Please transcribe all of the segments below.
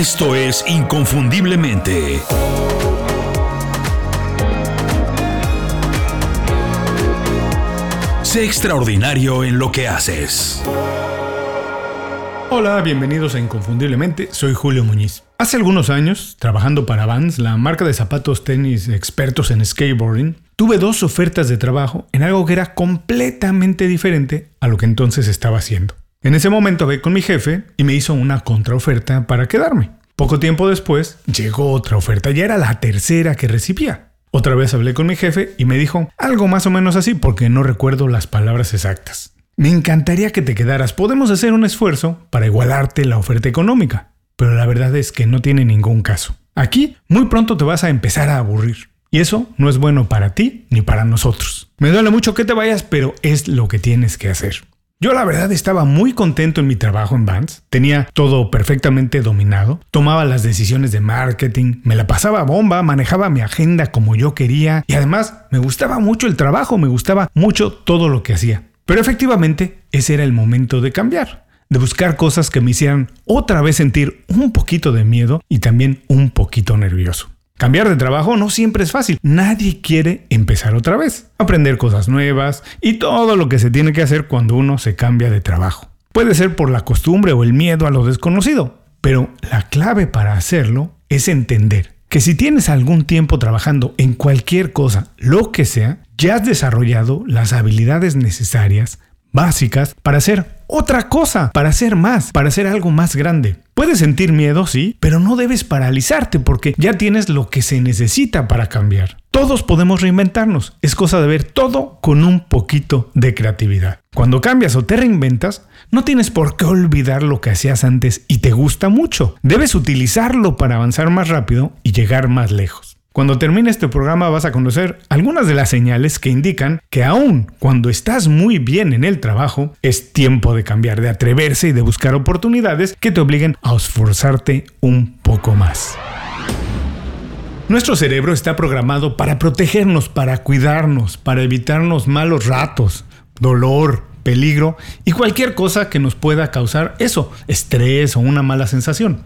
Esto es Inconfundiblemente. Sé extraordinario en lo que haces. Hola, bienvenidos a Inconfundiblemente, soy Julio Muñiz. Hace algunos años, trabajando para Vans, la marca de zapatos tenis expertos en skateboarding, tuve dos ofertas de trabajo en algo que era completamente diferente a lo que entonces estaba haciendo. En ese momento hablé con mi jefe y me hizo una contraoferta para quedarme. Poco tiempo después llegó otra oferta, ya era la tercera que recibía. Otra vez hablé con mi jefe y me dijo algo más o menos así porque no recuerdo las palabras exactas. Me encantaría que te quedaras, podemos hacer un esfuerzo para igualarte la oferta económica, pero la verdad es que no tiene ningún caso. Aquí muy pronto te vas a empezar a aburrir. Y eso no es bueno para ti ni para nosotros. Me duele mucho que te vayas, pero es lo que tienes que hacer. Yo la verdad estaba muy contento en mi trabajo en Vans, tenía todo perfectamente dominado, tomaba las decisiones de marketing, me la pasaba bomba, manejaba mi agenda como yo quería. Y además me gustaba mucho el trabajo, me gustaba mucho todo lo que hacía. Pero efectivamente ese era el momento de cambiar, de buscar cosas que me hicieran otra vez sentir un poquito de miedo y también un poquito nervioso. Cambiar de trabajo no siempre es fácil. Nadie quiere empezar otra vez. Aprender cosas nuevas y todo lo que se tiene que hacer cuando uno se cambia de trabajo. Puede ser por la costumbre o el miedo a lo desconocido, pero la clave para hacerlo es entender que si tienes algún tiempo trabajando en cualquier cosa, lo que sea, ya has desarrollado las habilidades necesarias, básicas, para hacer otra cosa, para hacer más, para hacer algo más grande. Puedes sentir miedo, sí, pero no debes paralizarte porque ya tienes lo que se necesita para cambiar. Todos podemos reinventarnos, es cosa de ver todo con un poquito de creatividad. Cuando cambias o te reinventas, no tienes por qué olvidar lo que hacías antes y te gusta mucho. Debes utilizarlo para avanzar más rápido y llegar más lejos. Cuando termine este programa vas a conocer algunas de las señales que indican que aun cuando estás muy bien en el trabajo, es tiempo de cambiar, de atreverse y de buscar oportunidades que te obliguen a esforzarte un poco más. Nuestro cerebro está programado para protegernos, para cuidarnos, para evitarnos malos ratos, dolor, peligro y cualquier cosa que nos pueda causar eso, estrés o una mala sensación.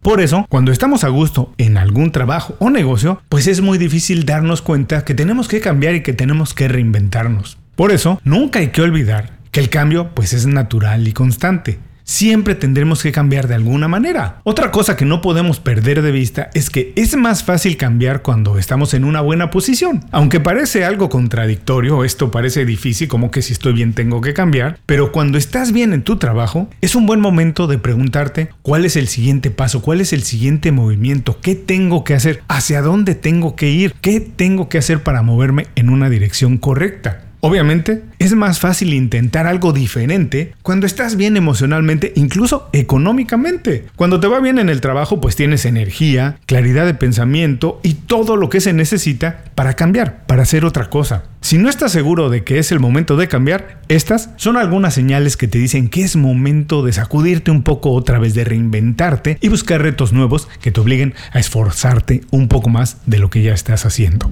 Por eso, cuando estamos a gusto en algún trabajo o negocio, pues es muy difícil darnos cuenta que tenemos que cambiar y que tenemos que reinventarnos. Por eso, nunca hay que olvidar que el cambio pues es natural y constante siempre tendremos que cambiar de alguna manera. Otra cosa que no podemos perder de vista es que es más fácil cambiar cuando estamos en una buena posición. Aunque parece algo contradictorio, esto parece difícil, como que si estoy bien tengo que cambiar, pero cuando estás bien en tu trabajo, es un buen momento de preguntarte cuál es el siguiente paso, cuál es el siguiente movimiento, qué tengo que hacer, hacia dónde tengo que ir, qué tengo que hacer para moverme en una dirección correcta. Obviamente, es más fácil intentar algo diferente cuando estás bien emocionalmente, incluso económicamente. Cuando te va bien en el trabajo, pues tienes energía, claridad de pensamiento y todo lo que se necesita para cambiar, para hacer otra cosa. Si no estás seguro de que es el momento de cambiar, estas son algunas señales que te dicen que es momento de sacudirte un poco otra vez, de reinventarte y buscar retos nuevos que te obliguen a esforzarte un poco más de lo que ya estás haciendo.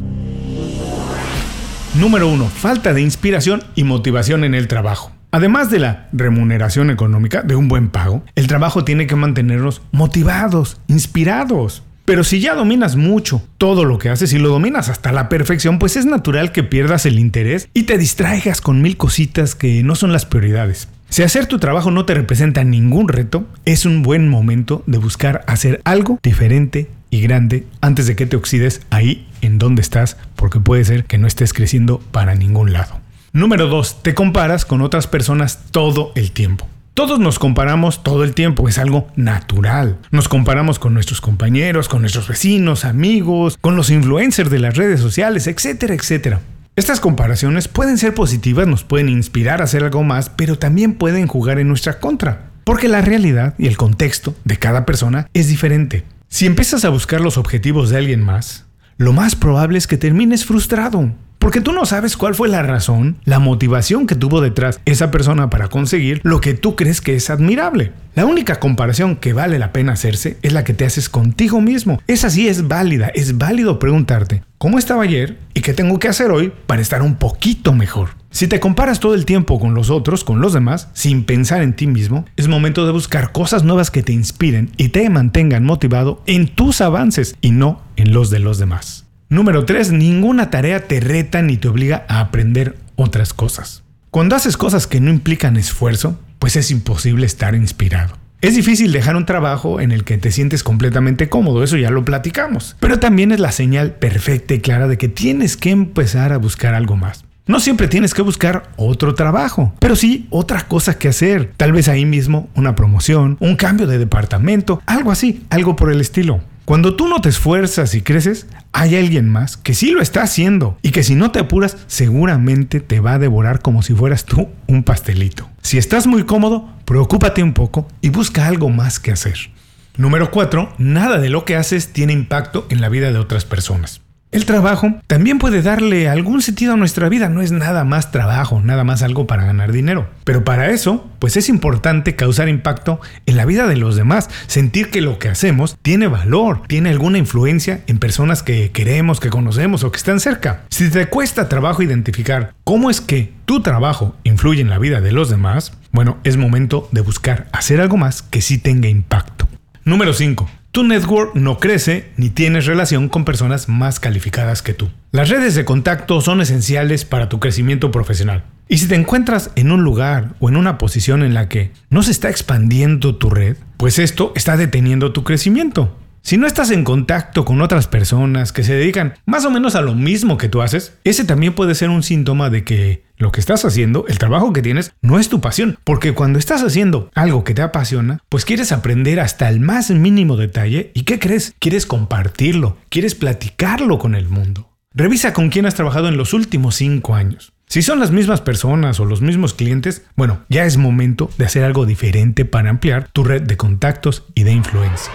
Número 1. Falta de inspiración y motivación en el trabajo. Además de la remuneración económica, de un buen pago, el trabajo tiene que mantenernos motivados, inspirados. Pero si ya dominas mucho todo lo que haces y lo dominas hasta la perfección, pues es natural que pierdas el interés y te distraigas con mil cositas que no son las prioridades. Si hacer tu trabajo no te representa ningún reto, es un buen momento de buscar hacer algo diferente y grande antes de que te oxides ahí en donde estás, porque puede ser que no estés creciendo para ningún lado. Número 2. Te comparas con otras personas todo el tiempo. Todos nos comparamos todo el tiempo, es algo natural. Nos comparamos con nuestros compañeros, con nuestros vecinos, amigos, con los influencers de las redes sociales, etcétera, etcétera. Estas comparaciones pueden ser positivas, nos pueden inspirar a hacer algo más, pero también pueden jugar en nuestra contra, porque la realidad y el contexto de cada persona es diferente. Si empiezas a buscar los objetivos de alguien más, lo más probable es que termines frustrado. Porque tú no sabes cuál fue la razón, la motivación que tuvo detrás esa persona para conseguir lo que tú crees que es admirable. La única comparación que vale la pena hacerse es la que te haces contigo mismo. Esa sí es válida, es válido preguntarte, ¿cómo estaba ayer y qué tengo que hacer hoy para estar un poquito mejor? Si te comparas todo el tiempo con los otros, con los demás, sin pensar en ti mismo, es momento de buscar cosas nuevas que te inspiren y te mantengan motivado en tus avances y no en los de los demás. Número 3. Ninguna tarea te reta ni te obliga a aprender otras cosas. Cuando haces cosas que no implican esfuerzo, pues es imposible estar inspirado. Es difícil dejar un trabajo en el que te sientes completamente cómodo, eso ya lo platicamos, pero también es la señal perfecta y clara de que tienes que empezar a buscar algo más. No siempre tienes que buscar otro trabajo, pero sí otra cosa que hacer. Tal vez ahí mismo una promoción, un cambio de departamento, algo así, algo por el estilo. Cuando tú no te esfuerzas y creces, hay alguien más que sí lo está haciendo y que si no te apuras seguramente te va a devorar como si fueras tú un pastelito. Si estás muy cómodo, preocúpate un poco y busca algo más que hacer. Número 4. Nada de lo que haces tiene impacto en la vida de otras personas. El trabajo también puede darle algún sentido a nuestra vida, no es nada más trabajo, nada más algo para ganar dinero. Pero para eso, pues es importante causar impacto en la vida de los demás, sentir que lo que hacemos tiene valor, tiene alguna influencia en personas que queremos, que conocemos o que están cerca. Si te cuesta trabajo identificar cómo es que tu trabajo influye en la vida de los demás, bueno, es momento de buscar hacer algo más que sí tenga impacto. Número 5. Tu network no crece ni tienes relación con personas más calificadas que tú. Las redes de contacto son esenciales para tu crecimiento profesional. Y si te encuentras en un lugar o en una posición en la que no se está expandiendo tu red, pues esto está deteniendo tu crecimiento. Si no estás en contacto con otras personas que se dedican más o menos a lo mismo que tú haces, ese también puede ser un síntoma de que lo que estás haciendo, el trabajo que tienes, no es tu pasión. Porque cuando estás haciendo algo que te apasiona, pues quieres aprender hasta el más mínimo detalle y ¿qué crees? Quieres compartirlo, quieres platicarlo con el mundo. Revisa con quién has trabajado en los últimos cinco años. Si son las mismas personas o los mismos clientes, bueno, ya es momento de hacer algo diferente para ampliar tu red de contactos y de influencia.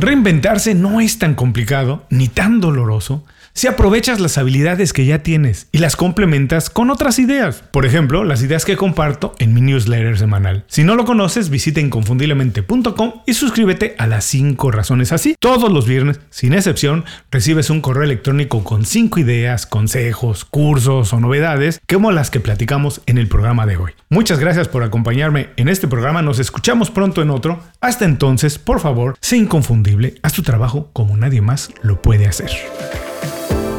Reinventarse no es tan complicado ni tan doloroso si aprovechas las habilidades que ya tienes y las complementas con otras ideas. Por ejemplo, las ideas que comparto en mi newsletter semanal. Si no lo conoces, visita inconfundiblemente.com y suscríbete a las 5 razones así. Todos los viernes, sin excepción, recibes un correo electrónico con 5 ideas, consejos, cursos o novedades como las que platicamos en el programa de hoy. Muchas gracias por acompañarme en este programa. Nos escuchamos pronto en otro. Hasta entonces, por favor, sé inconfundible. Haz tu trabajo como nadie más lo puede hacer.